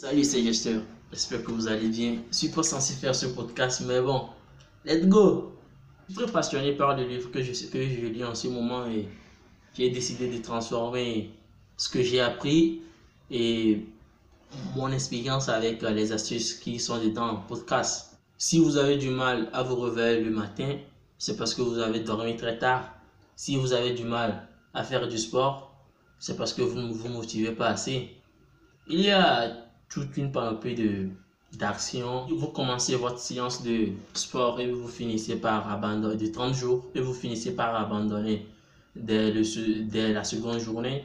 Salut, c'est Gesteur. J'espère que vous allez bien. Je suis pas censé faire ce podcast, mais bon, let's go. Je suis très passionné par le livre que je, que je lis en ce moment et j'ai décidé de transformer ce que j'ai appris et mon expérience avec les astuces qui sont dedans en podcast. Si vous avez du mal à vous réveiller le matin, c'est parce que vous avez dormi très tard. Si vous avez du mal à faire du sport, c'est parce que vous ne vous motivez pas assez. Il y a toute une panoplie de d'action. Vous commencez votre séance de sport et vous finissez par abandonner de 30 jours et vous finissez par abandonner dès, le, dès la seconde journée.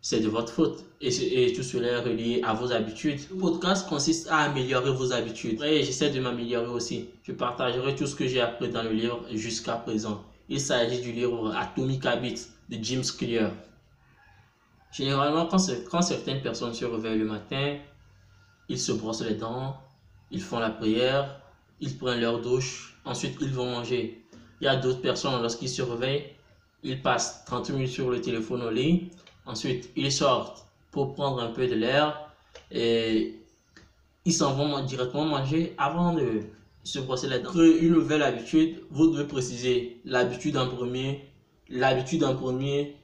C'est de votre faute. Et, et, tout cela est relié à vos habitudes. Le podcast consiste à améliorer vos habitudes. Et j'essaie de m'améliorer aussi. Je partagerai tout ce que j'ai appris dans le livre jusqu'à présent. Il s'agit du livre Atomic Habits de James Clear. Généralement, quand, quand certaines personnes se réveillent le matin, ils se brossent les dents, ils font la prière, ils prennent leur douche, ensuite ils vont manger. Il y a d'autres personnes, lorsqu'ils se réveillent, ils passent 30 minutes sur le téléphone au lit, ensuite ils sortent pour prendre un peu de l'air et ils s'en vont directement manger avant de se brosser les dents. Une nouvelle habitude, vous devez préciser l'habitude en premier, l'habitude en premier,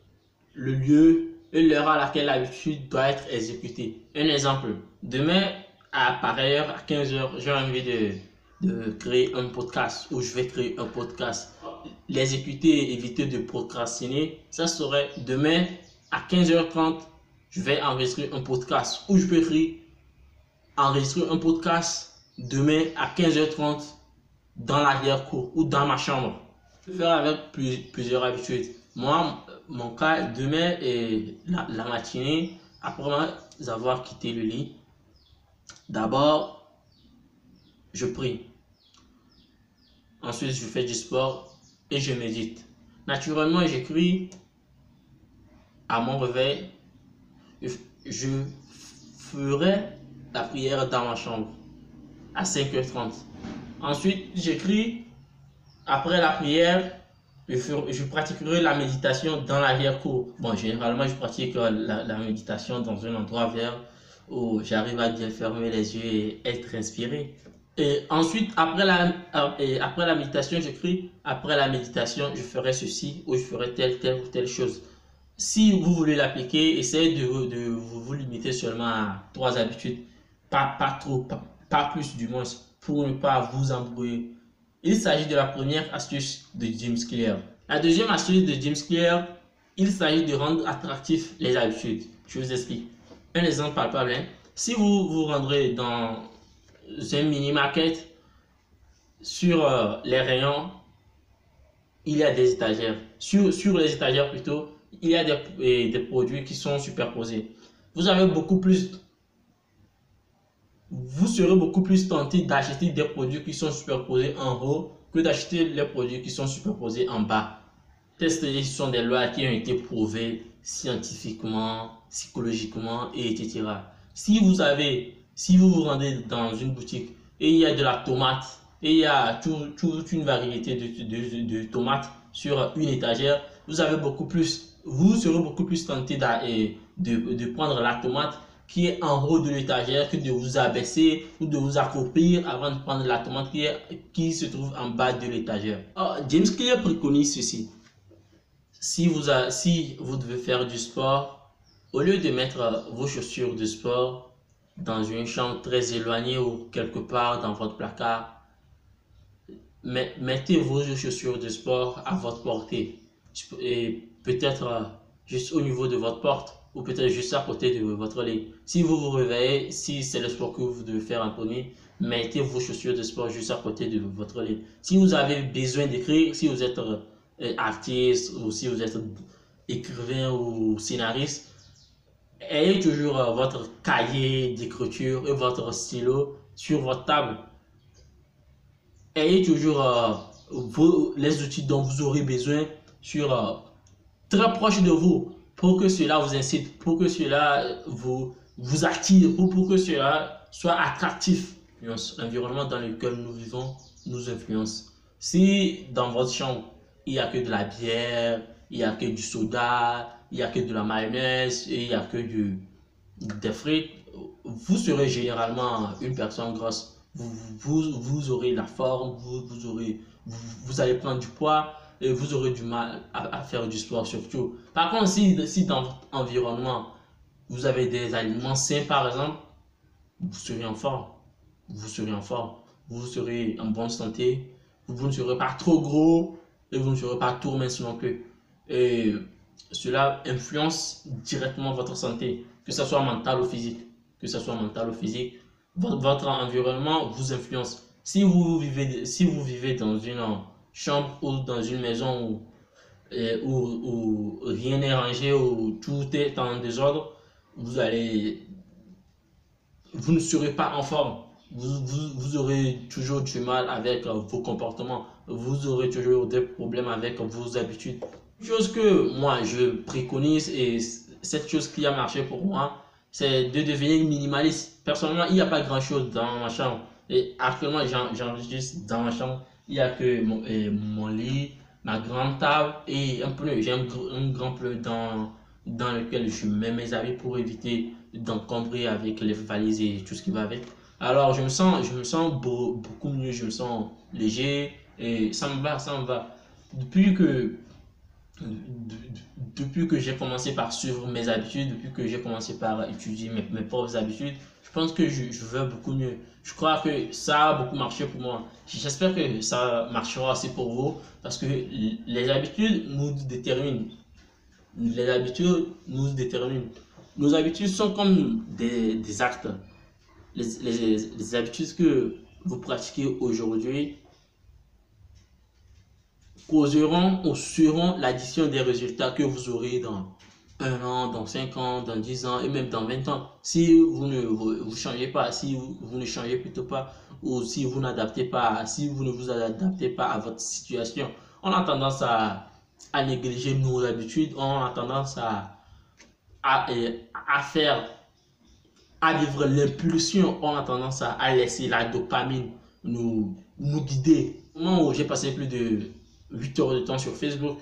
le lieu et l'heure à laquelle l'habitude doit être exécutée. Un exemple, demain, à pareille heure, à 15h, j'ai envie de, créer un podcast ou je vais créer un podcast. L'exécuter et éviter de procrastiner, ça serait demain à 15h30, je vais enregistrer un podcast ou je peux écrire enregistrer un podcast demain à 15h30 dans l'arrière-cour ou dans ma chambre. Je peux faire avec plusieurs habitudes. Moi, mon cas, demain et la, matinée, après avoir quitté le lit, d'abord, je prie. Ensuite, je fais du sport et je médite. Naturellement, j'écris à mon réveil. Je ferai la prière dans ma chambre à 5h30. Ensuite, j'écris après la prière je, pratiquerai la méditation dans l'arrière-cour. Bon, généralement, je pratique la, méditation dans un endroit vert où j'arrive à bien fermer les yeux et être inspiré. Et ensuite, après la, euh, après la méditation, j'écris, après la méditation, je ferai ceci ou je ferai telle, telle ou telle chose. Si vous voulez l'appliquer, essayez de, de vous, limiter seulement à trois habitudes. Pas, pas trop, pas, pas plus du moins, pour ne pas vous embrouiller il s'agit de la première astuce de James Clear. La deuxième astuce de James Clear, il s'agit de rendre attractif les habitudes. Je vous explique. Un exemple palpable. Hein. Si vous vous rendrez dans un mini market, sur euh, les rayons, il y a des étagères. Sur, sur les étagères plutôt, il y a des, des produits qui sont superposés. Vous avez beaucoup plus vous serez beaucoup plus tenté d'acheter des produits qui sont superposés en haut que d'acheter les produits qui sont superposés en bas. Testez, ce sont des lois qui ont été prouvées scientifiquement, psychologiquement, et etc. Si vous avez, si vous vous rendez dans une boutique et il y a de la tomate et il y a toute une variété de, de, de, tomates sur une étagère, vous avez beaucoup plus, vous serez beaucoup plus tenté de, de prendre la tomate qui est en haut de l'étagère que de vous abaisser ou de vous accroupir avant de prendre la tomate qui, qui se trouve en bas de l'étagère. Oh, James Clear préconise ceci. Si vous, si vous devez faire du sport, au lieu de mettre vos chaussures de sport dans une chambre très éloignée ou quelque part dans votre placard, mettez vos chaussures de sport à votre portée et peut-être juste au niveau de votre porte ou peut-être juste à côté de votre lit. Si vous vous réveillez, si c'est le sport que vous devez faire en premier, mettez vos chaussures de sport juste à côté de votre lit. Si vous avez besoin d'écrire, si vous êtes euh, artiste ou si vous êtes écrivain ou scénariste, ayez toujours euh, votre cahier d'écriture et votre stylo sur votre table. Ayez toujours euh, les outils dont vous aurez besoin sur très proche de vous pour que cela vous incite, pour que cela vous, vous attire, ou pour que cela soit attractif. L'environnement dans lequel nous vivons nous influence. Si dans votre chambre, il n'y a que de la bière, il n'y a que du soda, il n'y a que de la mayonnaise et il n'y a que des frites, vous serez généralement une personne grosse. Vous, vous, vous aurez la forme, vous, vous, aurez, vous, allez prendre du poids vous aurez du mal à, faire du sport surtout. Par contre, si, dans votre environnement, vous avez des aliments sains par exemple, vous serez en forme. Vous serez en forme. Vous serez en bonne santé. Vous ne serez pas trop gros et vous ne serez pas trop mince non plus. Cela influence directement votre santé, que ce soit mental ou physique. Que ce soit mental ou physique, votre, environnement vous influence. Si vous vivez, si vous vivez dans une chambre ou dans une maison où, où, rien n'est rangé, où tout est en désordre, vous allez, vous ne serez pas en forme. Vous, vous, aurez toujours du mal avec vos comportements. Vous aurez toujours des problèmes avec vos habitudes chose que moi je préconise et cette chose qui a marché pour moi, c'est de devenir minimaliste. Personnellement, il n'y a pas grand chose dans ma chambre. Et actuellement, j'enregistre dans ma chambre. Il n'y a que mon, lit, ma grande table et un pneu. J'ai un, grand pneu dans, dans lequel je mets mes habits pour éviter d'encombrer avec les valises et tout ce qui va avec. Alors, je me sens, je me sens beaucoup mieux, je me sens léger et ça me va, ça me va. Depuis que depuis que j'ai commencé par suivre mes habitudes, depuis que j'ai commencé par étudier mes, mes, propres habitudes, je pense que je, je, veux beaucoup mieux. Je crois que ça a beaucoup marché pour moi. J'espère que ça marchera aussi pour vous parce que les habitudes nous déterminent. Les habitudes nous déterminent. Nos habitudes sont comme des, des actes. Les, les, les habitudes que vous pratiquez aujourd'hui causeront ou seront l'addition des résultats que vous aurez dans un an, dans cinq ans, dans dix ans et même dans 20 ans. Si vous ne vous, changez pas, si vous, ne changez plutôt pas, ou si vous n'adaptez pas, si vous ne vous adaptez pas à votre situation, on a tendance à, à négliger nos habitudes, on a tendance à, à, à faire, à vivre l'impulsion, on a tendance à, laisser la dopamine nous, nous guider. Moi, j'ai passé plus de 8 heures de temps sur Facebook.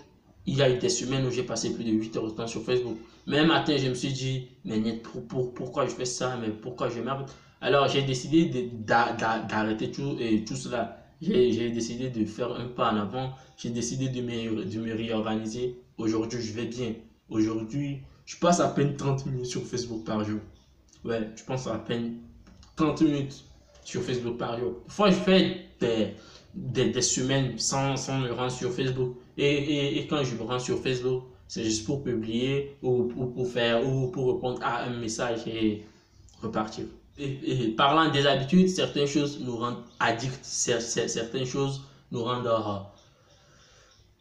Il y a eu des semaines où j'ai passé plus de 8 heures de temps sur Facebook. Même matin, je me suis dit, mais pour, pourquoi je fais ça, mais pourquoi je m'arrête? Alors, j'ai décidé d'arrêter tout, et tout cela. J'ai décidé de faire un pas en avant. J'ai décidé de me, réorganiser. Aujourd'hui, je vais bien. Aujourd'hui, je passe à peine 30 minutes sur Facebook par jour. Ouais, je pense à peine 30 minutes sur Facebook par jour. Parfois, je fais des, semaines sans, me rendre sur Facebook. Et, et, et, quand je me rends sur Facebook, c'est juste pour publier ou, pour faire ou pour répondre à un message et repartir. Et, parlant des habitudes, certaines choses nous rendent addicts, certaines choses nous rendent euh,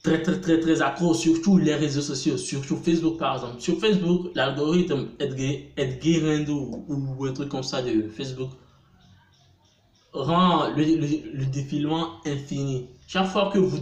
très très très très accro, surtout les réseaux sociaux, surtout Facebook par exemple. Sur Facebook, l'algorithme Edgar ou, ou un truc comme ça de Facebook rend le, le, défilement infini. Chaque fois, que vous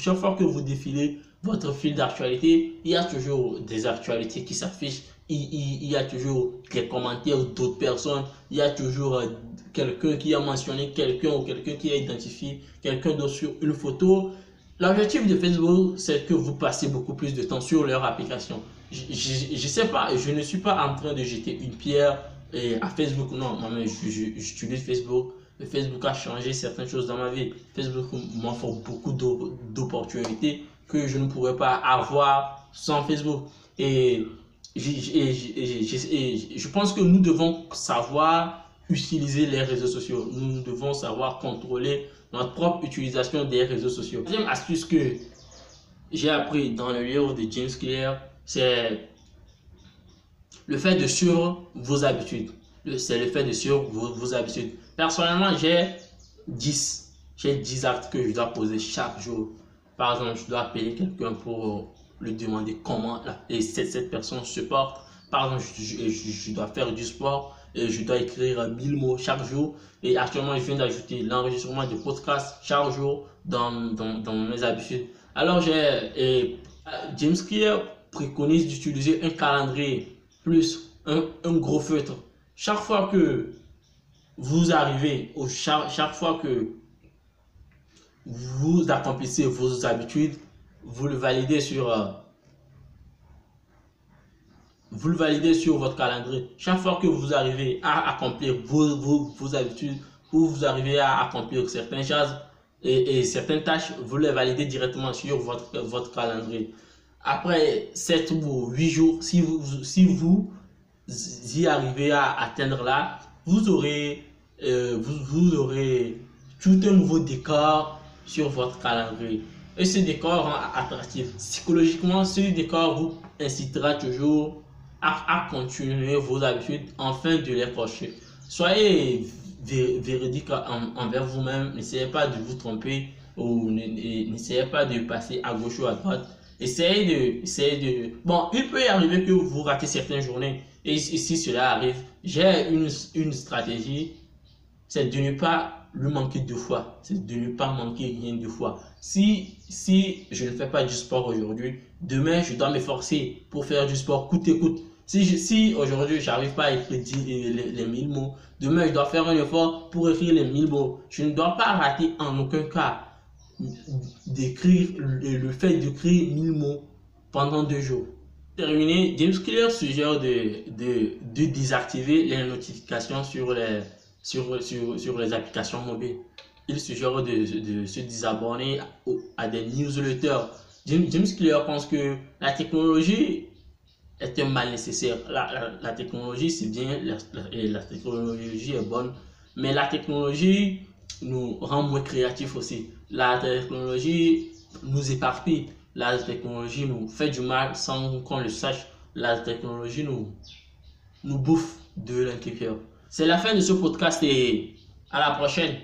chaque fois que vous défilez votre fil d'actualité, il y a toujours des actualités qui s'affichent. Il, y a toujours des commentaires d'autres personnes. Il y a toujours euh, quelqu'un qui a mentionné quelqu'un ou quelqu'un qui a identifié quelqu'un d'autre sur une photo. L'objectif de Facebook, c'est que vous passez beaucoup plus de temps sur leur application. Je ne sais pas, je ne suis pas en train de jeter une pierre à Facebook. Non, moi-même, j'utilise Facebook Facebook a changé certaines choses dans ma vie. Facebook m'offre beaucoup d'opportunités que je ne pourrais pas avoir sans Facebook. Et, je pense que nous devons savoir utiliser les réseaux sociaux. Nous devons savoir contrôler notre propre utilisation des réseaux sociaux. Deuxième astuce que j'ai appris dans le livre de James Clear, c'est le fait de suivre vos habitudes. C'est le fait de suivre vos habitudes. Personnellement, j'ai 10. J'ai 10 actes que je dois poser chaque jour. Par exemple, je dois appeler quelqu'un pour lui demander comment et cette, personne se porte. Par exemple, je, dois faire du sport et je dois écrire 1000 mots chaque jour. Et actuellement, je viens d'ajouter l'enregistrement de podcast chaque jour dans, dans, mes habitudes. Alors, j'ai James Clear préconise d'utiliser un calendrier plus un, un gros feutre. Chaque fois que vous arrivez, chaque, chaque fois que vous accomplissez vos habitudes, vous le validez sur, euh, vous le validez sur votre calendrier. Chaque fois que vous arrivez à accomplir vos, vos, vos habitudes ou vous arrivez à accomplir certaines choses et, et, certaines tâches, vous les validez directement sur votre, votre calendrier. Après 7 ou 8 jours, si vous, si vous y arrivez à atteindre là, vous aurez, euh, vous, vous aurez tout un nouveau décor sur votre calendrier. Et ce décor rend attractif. Psychologiquement, ce décor vous incitera toujours à, continuer vos habitudes afin de les cocher. Soyez véridique envers vous-même. N'essayez pas de vous tromper ou n'essayez pas de passer à gauche ou à droite. Essayez de, essayez de... Bon, il peut arriver que vous ratez certaines journées. Et si cela arrive, j'ai une, une stratégie, c'est de ne pas lui manquer deux fois. C'est de ne pas manquer rien deux fois. Si, si je ne fais pas du sport aujourd'hui, demain, je dois m'efforcer pour faire du sport coûte et coûte. Si, si aujourd'hui, je n'arrive pas à écrire les, les, 1000 mots, demain, je dois faire un effort pour écrire les 1000 mots. Je ne dois pas rater en aucun cas d'écrire le, fait d'écrire 1000 mots pendant deux jours. Terminé, James Clear suggère de, de, de désactiver les notifications sur les, sur, sur, sur les applications mobiles. Il suggère de, de se désabonner à des newsletters. James, James Clear pense que la technologie est un mal nécessaire. La, la, technologie, c'est bien, la, la, technologie est bonne, mais la technologie nous rend moins créatifs aussi. La technologie nous éparpille. La technologie nous fait du mal sans qu'on le sache. La technologie nous, nous bouffe de l'intérieur. C'est la fin de ce podcast et à la prochaine.